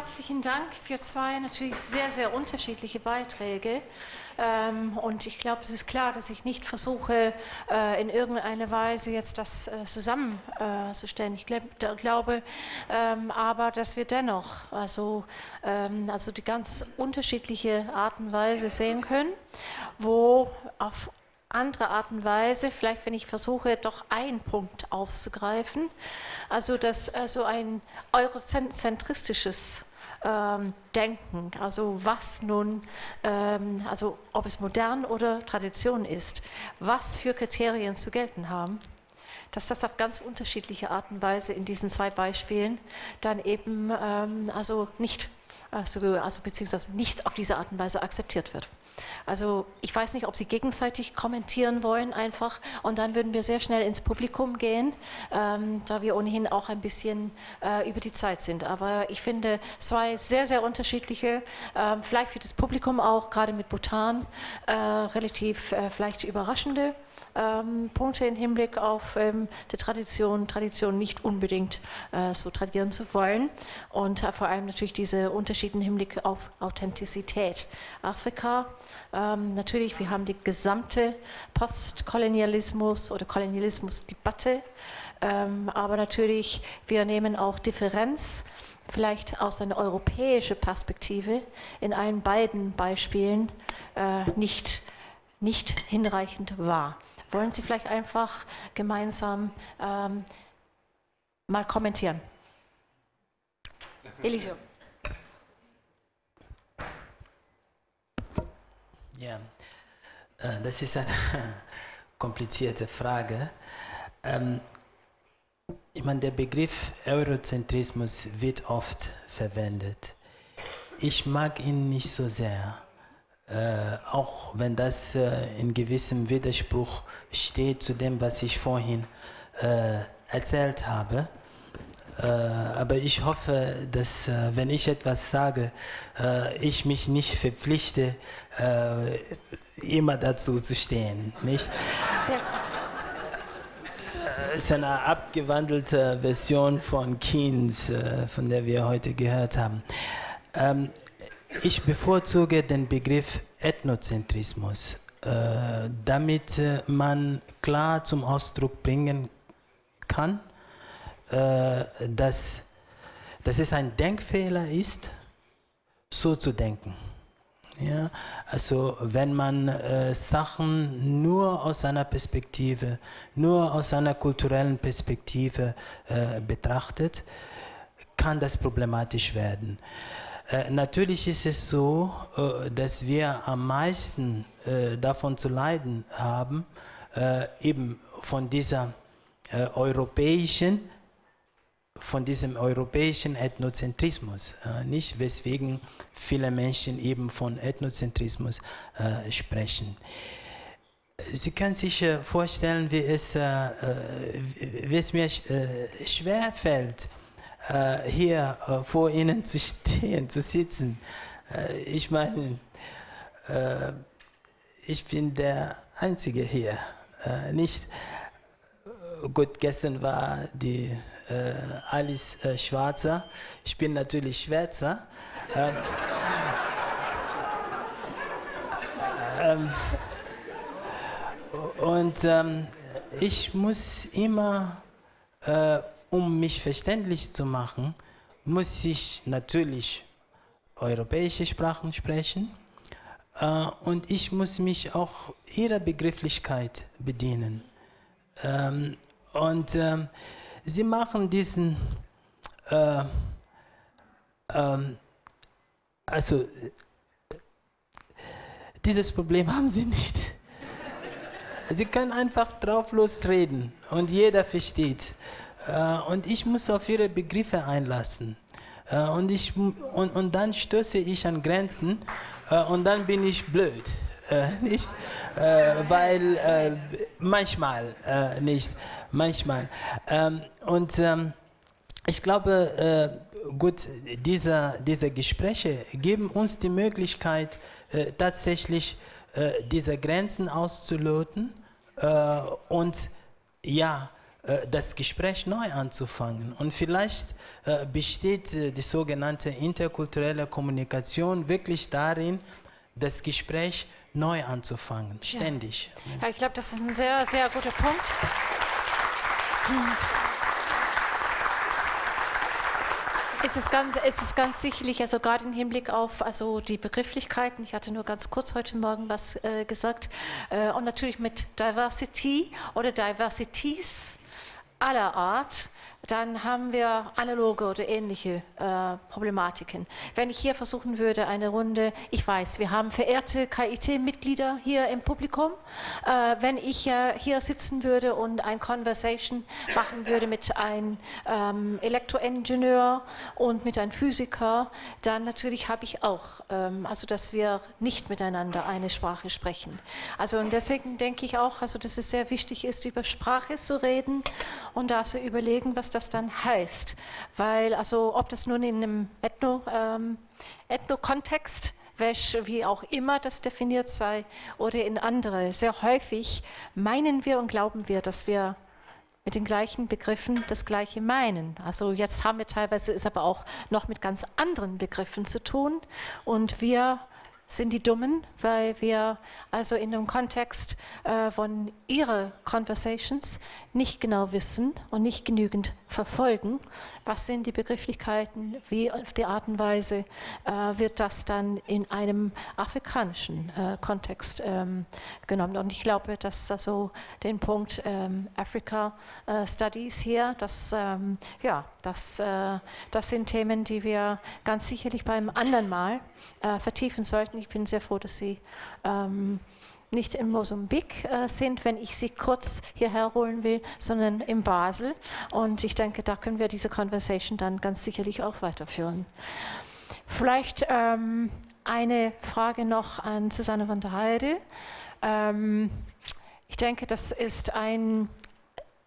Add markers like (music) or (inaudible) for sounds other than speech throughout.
herzlichen Dank für zwei natürlich sehr, sehr unterschiedliche Beiträge. Ähm, und ich glaube, es ist klar, dass ich nicht versuche, äh, in irgendeiner Weise jetzt das äh, zusammenzustellen. Ich glaube ähm, aber, dass wir dennoch also, ähm, also die ganz unterschiedliche Art und Weise sehen können, wo auf andere Art und Weise, vielleicht wenn ich versuche, doch einen Punkt aufzugreifen, also dass also ein eurozentristisches ähm, denken. Also was nun, ähm, also ob es modern oder Tradition ist, was für Kriterien zu gelten haben, dass das auf ganz unterschiedliche Art und Weise in diesen zwei Beispielen dann eben ähm, also nicht, also, also beziehungsweise nicht auf diese Art und Weise akzeptiert wird. Also ich weiß nicht, ob Sie gegenseitig kommentieren wollen einfach und dann würden wir sehr schnell ins Publikum gehen, ähm, da wir ohnehin auch ein bisschen äh, über die Zeit sind. Aber ich finde zwei sehr, sehr unterschiedliche, äh, vielleicht für das Publikum auch, gerade mit Bhutan, äh, relativ äh, vielleicht überraschende ähm, Punkte im Hinblick auf ähm, die Tradition, Tradition nicht unbedingt äh, so tradieren zu wollen und äh, vor allem natürlich diese Unterschiede im Hinblick auf Authentizität. Afrika, ähm, natürlich, wir haben die gesamte Postkolonialismus oder Kolonialismusdebatte, ähm, aber natürlich, wir nehmen auch Differenz vielleicht aus einer europäischen Perspektive in allen beiden Beispielen äh, nicht, nicht hinreichend wahr. Wollen Sie vielleicht einfach gemeinsam ähm, mal kommentieren? (laughs) Elisio. Ja, äh, das ist eine (laughs) komplizierte Frage. Ähm, ich meine, der Begriff Eurozentrismus wird oft verwendet. Ich mag ihn nicht so sehr äh, auch wenn das äh, in gewissem Widerspruch steht zu dem, was ich vorhin äh, erzählt habe. Äh, aber ich hoffe, dass äh, wenn ich etwas sage, äh, ich mich nicht verpflichte, immer dazu zu stehen. Nicht? Sehr gut. Es ist eine abgewandelte Version von Keynes, von der wir heute gehört haben. Ähm, ich bevorzuge den Begriff Ethnozentrismus, damit man klar zum Ausdruck bringen kann, äh, dass, dass es ein Denkfehler ist, so zu denken. Ja, also wenn man äh, Sachen nur aus einer Perspektive, nur aus einer kulturellen Perspektive äh, betrachtet, kann das problematisch werden. Äh, natürlich ist es so, äh, dass wir am meisten äh, davon zu leiden haben, eben von dieser europäischen, von diesem europäischen Ethnozentrismus, nicht weswegen viele Menschen eben von Ethnozentrismus sprechen. Sie können sich vorstellen, wie es, wie es mir schwer fällt, äh, hier äh, vor Ihnen zu stehen, zu sitzen. Äh, ich meine, äh, ich bin der Einzige hier. Äh, nicht, äh, gut, gestern war die Alice Schwarzer. Ich bin natürlich Schwärzer. Ähm, ähm, und ähm, ich muss immer um mich verständlich zu machen, muss ich natürlich europäische Sprachen sprechen äh, und ich muss mich auch ihrer Begrifflichkeit bedienen. Ähm, und ähm, sie machen diesen, äh, ähm, also dieses Problem haben sie nicht. Sie können einfach drauf losreden und jeder versteht. Äh, und ich muss auf ihre Begriffe einlassen. Äh, und, ich, und, und dann stöße ich an Grenzen äh, und dann bin ich blöd. nicht? weil manchmal nicht, manchmal. Ähm, und ähm, ich glaube, gut, diese, diese Gespräche geben uns die Möglichkeit, tatsächlich diese Grenzen auszuloten und ja, äh, das Gespräch neu anzufangen. Und vielleicht äh, besteht äh, die sogenannte interkulturelle Kommunikation wirklich darin, das Gespräch neu anzufangen, ständig. Ja, ich glaube, das ist ein sehr, sehr guter Punkt. Es ist, ganz, es ist ganz sicherlich, also gerade im Hinblick auf also die Begrifflichkeiten, ich hatte nur ganz kurz heute Morgen was äh, gesagt, äh, und natürlich mit Diversity oder Diversities aller Art, dann haben wir analoge oder ähnliche äh, Problematiken. Wenn ich hier versuchen würde, eine Runde, ich weiß, wir haben verehrte KIT-Mitglieder hier im Publikum, äh, wenn ich äh, hier sitzen würde und ein Conversation machen würde mit einem ähm, Elektroingenieur und mit einem Physiker, dann natürlich habe ich auch, ähm, also dass wir nicht miteinander eine Sprache sprechen. Also und deswegen denke ich auch, also dass es sehr wichtig ist, über Sprache zu reden und da zu überlegen, was das dann heißt. Weil, also ob das nun in einem Ethno, ähm, Ethno-Kontext wie auch immer das definiert sei, oder in andere. Sehr häufig meinen wir und glauben wir, dass wir mit den gleichen Begriffen das Gleiche meinen. Also jetzt haben wir teilweise es aber auch noch mit ganz anderen Begriffen zu tun und wir sind die Dummen, weil wir also in dem Kontext äh, von ihre Conversations nicht genau wissen und nicht genügend verfolgen, was sind die Begrifflichkeiten, wie auf die Art und Weise äh, wird das dann in einem afrikanischen äh, Kontext ähm, genommen. Und ich glaube, dass also den Punkt ähm, Africa äh, Studies hier, das, ähm, ja, das, äh, das sind Themen, die wir ganz sicherlich beim anderen Mal äh, vertiefen sollten. Ich bin sehr froh, dass Sie ähm, nicht in Mosambik äh, sind, wenn ich sie kurz hierher holen will, sondern in Basel. Und ich denke, da können wir diese Conversation dann ganz sicherlich auch weiterführen. Vielleicht ähm, eine Frage noch an Susanne von der Heide. Ähm, ich denke, das ist ein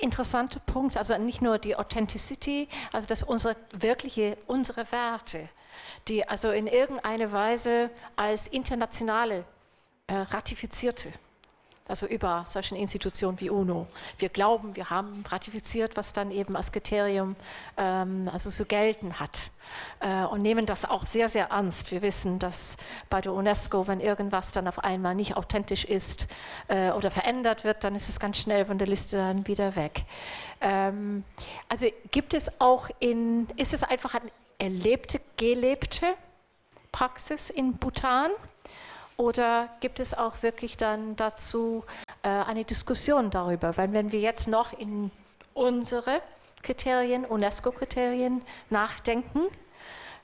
interessanter Punkt, also nicht nur die Authenticity, also dass unsere wirkliche, unsere Werte, die also in irgendeiner Weise als internationale äh, ratifizierte. Also über solche Institutionen wie UNO. Wir glauben, wir haben ratifiziert, was dann eben als Kriterium ähm, also zu gelten hat. Äh, und nehmen das auch sehr, sehr ernst. Wir wissen, dass bei der UNESCO, wenn irgendwas dann auf einmal nicht authentisch ist äh, oder verändert wird, dann ist es ganz schnell von der Liste dann wieder weg. Ähm, also gibt es auch in, ist es einfach eine erlebte, gelebte Praxis in Bhutan? Oder gibt es auch wirklich dann dazu äh, eine Diskussion darüber? Weil wenn wir jetzt noch in unsere Kriterien, UNESCO-Kriterien nachdenken,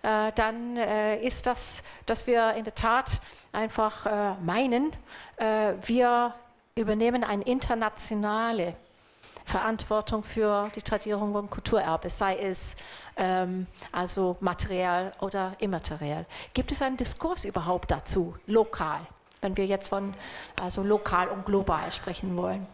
äh, dann äh, ist das, dass wir in der Tat einfach äh, meinen, äh, wir übernehmen eine internationale Verantwortung für die Tradierung von Kulturerbe, sei es ähm, also materiell oder immateriell. Gibt es einen Diskurs überhaupt dazu, lokal, wenn wir jetzt von also lokal und global sprechen wollen?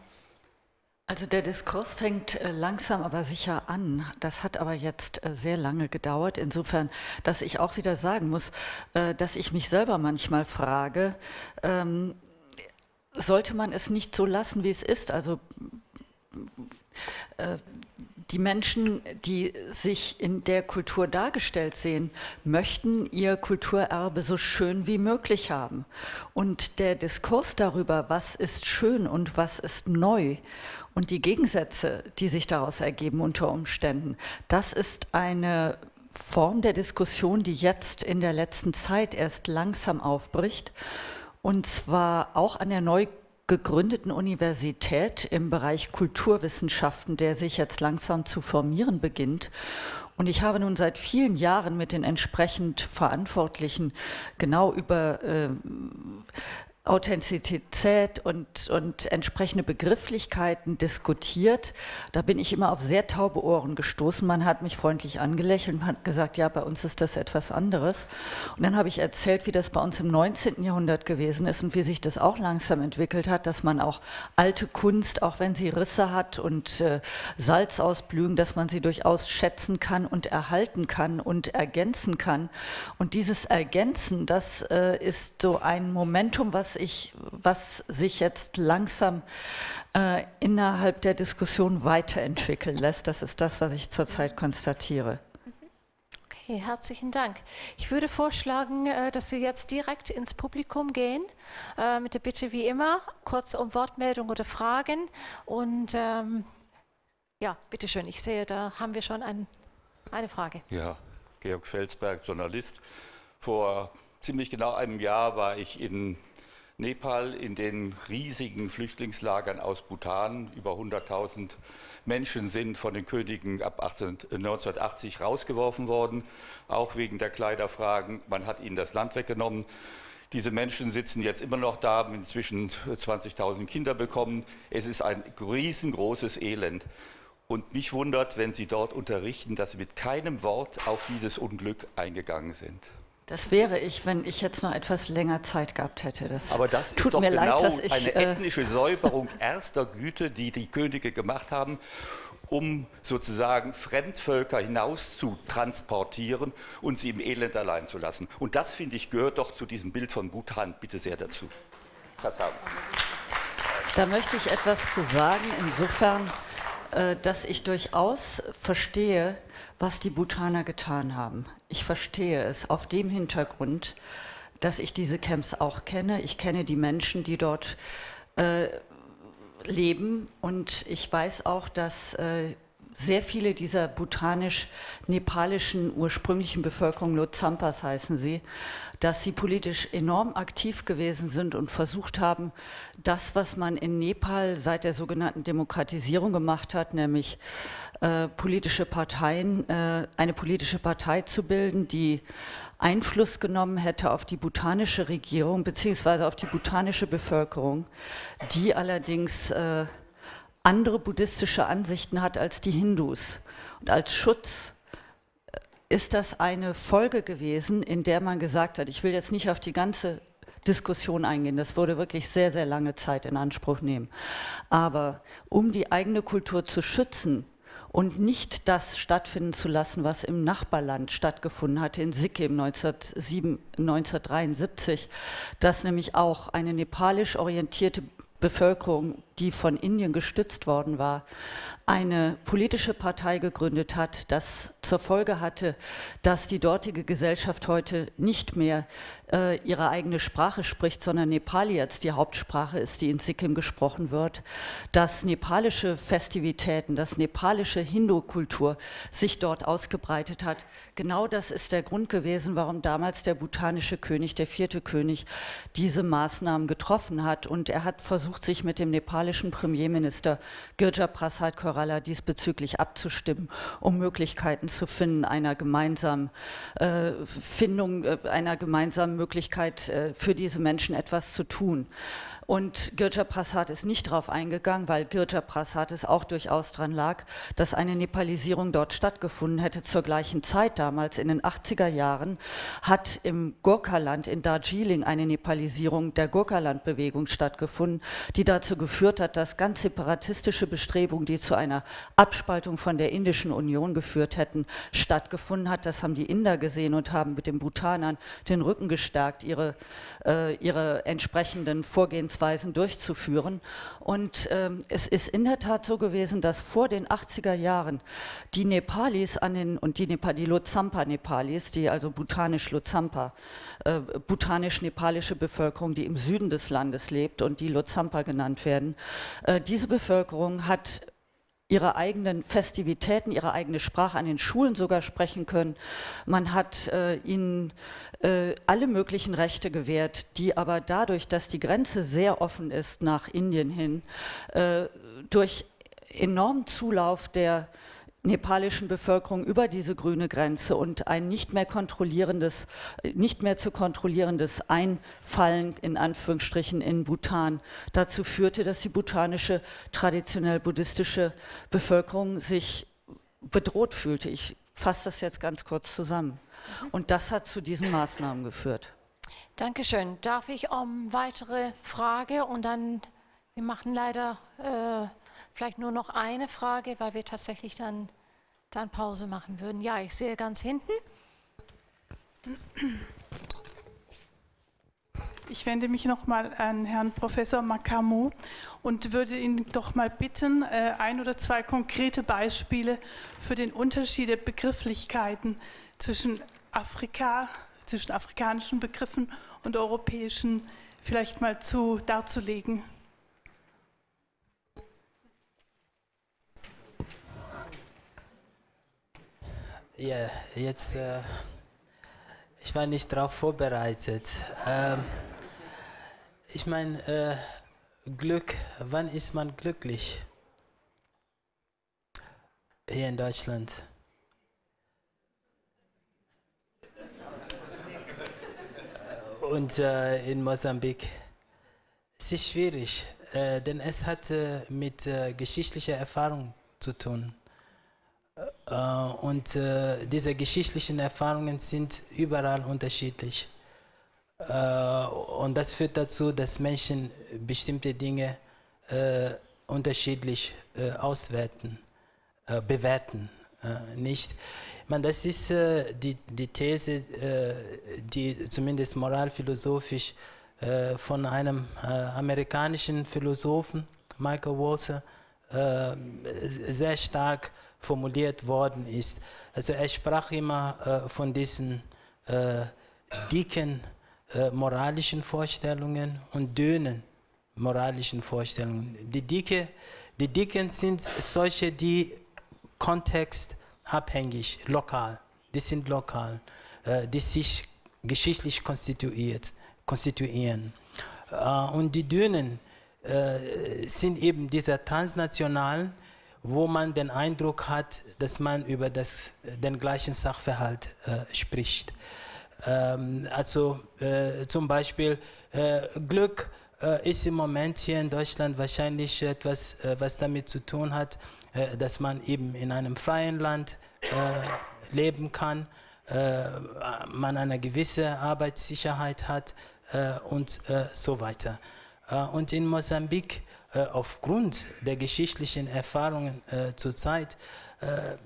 Also der Diskurs fängt äh, langsam aber sicher an. Das hat aber jetzt äh, sehr lange gedauert. Insofern, dass ich auch wieder sagen muss, äh, dass ich mich selber manchmal frage, ähm, sollte man es nicht so lassen, wie es ist? Also die Menschen, die sich in der Kultur dargestellt sehen, möchten ihr Kulturerbe so schön wie möglich haben. Und der Diskurs darüber, was ist schön und was ist neu und die Gegensätze, die sich daraus ergeben unter Umständen, das ist eine Form der Diskussion, die jetzt in der letzten Zeit erst langsam aufbricht. Und zwar auch an der neu gegründeten Universität im Bereich Kulturwissenschaften, der sich jetzt langsam zu formieren beginnt. Und ich habe nun seit vielen Jahren mit den entsprechend Verantwortlichen genau über äh, Authentizität und, und entsprechende Begrifflichkeiten diskutiert. Da bin ich immer auf sehr taube Ohren gestoßen. Man hat mich freundlich angelächelt und hat gesagt, ja, bei uns ist das etwas anderes. Und dann habe ich erzählt, wie das bei uns im 19. Jahrhundert gewesen ist und wie sich das auch langsam entwickelt hat, dass man auch alte Kunst, auch wenn sie Risse hat und äh, Salz ausblühen, dass man sie durchaus schätzen kann und erhalten kann und ergänzen kann. Und dieses Ergänzen, das äh, ist so ein Momentum, was was, ich, was sich jetzt langsam äh, innerhalb der Diskussion weiterentwickeln lässt. Das ist das, was ich zurzeit konstatiere. Okay, herzlichen Dank. Ich würde vorschlagen, äh, dass wir jetzt direkt ins Publikum gehen, äh, mit der Bitte wie immer, kurz um Wortmeldung oder Fragen. Und ähm, ja, bitteschön, ich sehe, da haben wir schon ein, eine Frage. Ja, Georg Felsberg, Journalist. Vor ziemlich genau einem Jahr war ich in Nepal in den riesigen Flüchtlingslagern aus Bhutan. Über 100.000 Menschen sind von den Königen ab 18, 1980 rausgeworfen worden, auch wegen der Kleiderfragen. Man hat ihnen das Land weggenommen. Diese Menschen sitzen jetzt immer noch da, haben inzwischen 20.000 Kinder bekommen. Es ist ein riesengroßes Elend. Und mich wundert, wenn Sie dort unterrichten, dass Sie mit keinem Wort auf dieses Unglück eingegangen sind. Das wäre ich, wenn ich jetzt noch etwas länger Zeit gehabt hätte. Das Aber das tut ist doch mir genau leid, dass ich, eine äh, ethnische Säuberung (laughs) erster Güte, die die Könige gemacht haben, um sozusagen Fremdvölker hinaus zu transportieren und sie im Elend allein zu lassen. Und das, finde ich, gehört doch zu diesem Bild von Bhutan bitte sehr dazu. Das haben. Da möchte ich etwas zu sagen, insofern, dass ich durchaus verstehe, was die Bhutaner getan haben. Ich verstehe es auf dem Hintergrund, dass ich diese Camps auch kenne. Ich kenne die Menschen, die dort äh, leben und ich weiß auch, dass äh, sehr viele dieser bhutanisch-nepalischen ursprünglichen Bevölkerung, Lotsampas heißen sie, dass sie politisch enorm aktiv gewesen sind und versucht haben, das, was man in Nepal seit der sogenannten Demokratisierung gemacht hat, nämlich äh, politische Parteien, äh, eine politische Partei zu bilden, die Einfluss genommen hätte auf die bhutanische Regierung beziehungsweise auf die bhutanische Bevölkerung, die allerdings äh, andere buddhistische Ansichten hat als die Hindus. Und als Schutz äh, ist das eine Folge gewesen, in der man gesagt hat, ich will jetzt nicht auf die ganze Diskussion eingehen. Das würde wirklich sehr, sehr lange Zeit in Anspruch nehmen. Aber um die eigene Kultur zu schützen, und nicht das stattfinden zu lassen, was im Nachbarland stattgefunden hatte, in Sikkim 1907, 1973, das nämlich auch eine nepalisch orientierte Bevölkerung, die von Indien gestützt worden war, eine politische Partei gegründet hat, das zur Folge hatte, dass die dortige Gesellschaft heute nicht mehr äh, ihre eigene Sprache spricht, sondern Nepali jetzt die Hauptsprache ist, die in Sikkim gesprochen wird, dass nepalische Festivitäten, dass nepalische Hindu-Kultur sich dort ausgebreitet hat. Genau das ist der Grund gewesen, warum damals der bhutanische König, der vierte König, diese Maßnahmen getroffen hat. Und er hat versucht, sich mit dem nepalischen Premierminister Girja Prasad Korala diesbezüglich abzustimmen, um Möglichkeiten zu finden einer gemeinsamen äh, Findung, äh, einer gemeinsamen Möglichkeit äh, für diese Menschen etwas zu tun. Und Gurja Prasad ist nicht darauf eingegangen, weil Gurja Prasad es auch durchaus dran lag, dass eine Nepalisierung dort stattgefunden hätte. Zur gleichen Zeit damals, in den 80er Jahren, hat im Gurkhaland in Darjeeling eine Nepalisierung der Gurkhaland-Bewegung stattgefunden, die dazu geführt hat, dass ganz separatistische Bestrebungen, die zu einer Abspaltung von der Indischen Union geführt hätten, stattgefunden hat. Das haben die Inder gesehen und haben mit den Bhutanern den Rücken gestärkt, ihre, äh, ihre entsprechenden Vorgehensweisen Vorgehensweisen durchzuführen. Und ähm, es ist in der Tat so gewesen, dass vor den 80er Jahren die Nepalis an den, und die, Nepal, die Lotsampa-Nepalis, die also bhutanisch-Lotsampa, äh, bhutanisch-nepalische Bevölkerung, die im Süden des Landes lebt und die Lotsampa genannt werden, äh, diese Bevölkerung hat ihre eigenen Festivitäten, ihre eigene Sprache an den Schulen sogar sprechen können. Man hat äh, ihnen äh, alle möglichen Rechte gewährt, die aber dadurch, dass die Grenze sehr offen ist nach Indien hin, äh, durch enormen Zulauf der nepalischen Bevölkerung über diese grüne Grenze und ein nicht mehr kontrollierendes, nicht mehr zu kontrollierendes Einfallen in Anführungsstrichen in Bhutan dazu führte, dass die bhutanische traditionell buddhistische Bevölkerung sich bedroht fühlte. Ich fasse das jetzt ganz kurz zusammen. Und das hat zu diesen Maßnahmen geführt. Dankeschön. Darf ich um weitere Frage und dann, wir machen leider äh, vielleicht nur noch eine Frage, weil wir tatsächlich dann, dann Pause machen würden. Ja, ich sehe ganz hinten. Ich wende mich nochmal an Herrn Professor Makamo und würde ihn doch mal bitten, äh, ein oder zwei konkrete Beispiele für den Unterschied der Begrifflichkeiten zwischen Afrika, zwischen afrikanischen Begriffen und europäischen vielleicht mal zu darzulegen. Ja, jetzt, äh, ich war nicht darauf vorbereitet. Ähm, ich meine, äh, Glück, wann ist man glücklich? Hier in Deutschland. Und äh, in Mosambik. Es ist schwierig, äh, denn es hat äh, mit äh, geschichtlicher Erfahrung zu tun. Äh, und äh, diese geschichtlichen Erfahrungen sind überall unterschiedlich. Äh, und das führt dazu, dass Menschen bestimmte Dinge äh, unterschiedlich äh, auswerten, äh, bewerten. nicht? Ich meine, das ist die, die These, die zumindest moralphilosophisch von einem amerikanischen Philosophen, Michael Walzer, sehr stark formuliert worden ist. Also er sprach immer äh, von diesen äh, dicken äh, moralischen Vorstellungen und dünnen moralischen Vorstellungen. Die, dicke, die dicken sind solche, die kontextabhängig, lokal, die sind lokal, äh, die sich geschichtlich konstituiert, konstituieren. Äh, und die dünnen äh, sind eben diese transnationalen, wo man den Eindruck hat, dass man über das, den gleichen Sachverhalt äh, spricht. Ähm, also äh, zum Beispiel äh, Glück äh, ist im Moment hier in Deutschland wahrscheinlich etwas, äh, was damit zu tun hat, äh, dass man eben in einem freien Land leben kann, man eine gewisse Arbeitssicherheit hat und so weiter. und in Mosambik äh, aufgrund der geschichtlichen Erfahrungen äh, zurzeit, äh,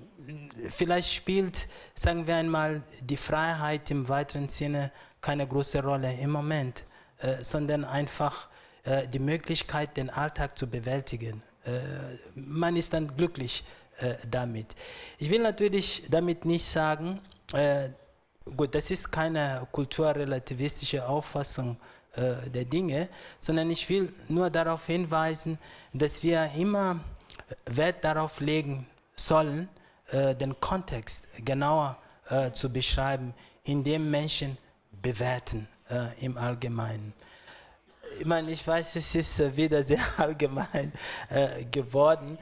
vielleicht spielt, sagen wir einmal, die Freiheit im weiteren Sinne keine große Rolle im Moment, äh, sondern einfach äh, die Möglichkeit, den Alltag zu bewältigen. Äh, man ist dann glücklich damit. Ich will natürlich damit nicht sagen, gut, das ist keine kulturrelativistische Auffassung äh, der Dinge, sondern ich will nur darauf hinweisen, dass wir immer Wert darauf legen sollen, äh, den Kontext genauer äh, zu beschreiben, in dem Menschen bewerten äh, im Allgemeinen. Ich meine, ich weiß, es ist äh, wieder sehr (laughs) allgemein geworden.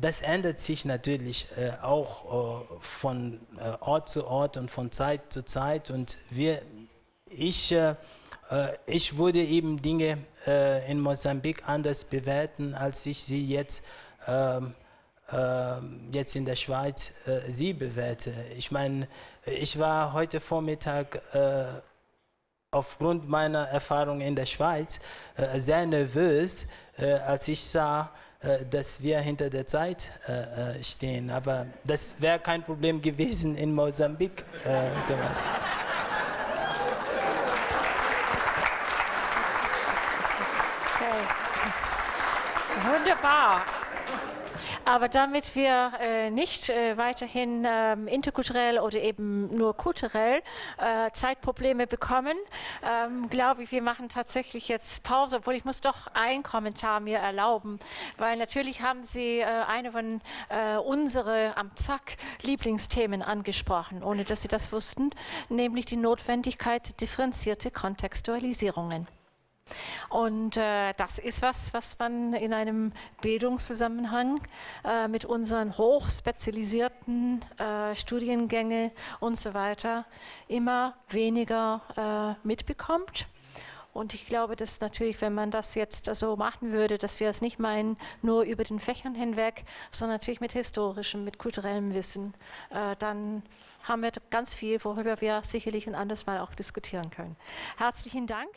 Das ändert sich natürlich auch von Ort zu Ort und von Zeit zu Zeit. Und wir, ich ich würde eben Dinge äh, in Mosambik anders bewerten, als ich sie jetzt, ähm, ähm, jetzt in der Schweiz äh, sie bewerte. Ich meine, ich war heute Vormittag aufgrund meiner Erfahrung in der Schweiz sehr nervös, als ich sah, dass wir hinter der Zeit stehen. Aber das wäre kein Problem gewesen in Mosambik. Wunderbar. Aber damit wir äh, nicht äh, weiterhin äh, interkulturell oder eben nur kulturell äh, Zeitprobleme bekommen, ähm, glaube ich, wir machen tatsächlich jetzt Pause, obwohl ich muss doch ein Kommentar mir erlauben, weil natürlich haben Sie äh, eine von äh, unsere am Zack Lieblingsthemen angesprochen, ohne dass Sie das wussten, nämlich die Notwendigkeit differenzierte Kontextualisierungen. Und äh, das ist was, was man in einem Bildungszusammenhang äh, mit unseren hochspezialisierten äh, Studiengänge und so weiter immer weniger äh, mitbekommt. Und ich glaube, dass natürlich, wenn man das jetzt so machen würde, dass wir es nicht meinen, nur über den Fächern hinweg, sondern natürlich mit historischem, mit kulturellem Wissen, äh, dann haben wir ganz viel, worüber wir sicherlich ein anderes Mal auch diskutieren können. Herzlichen Dank.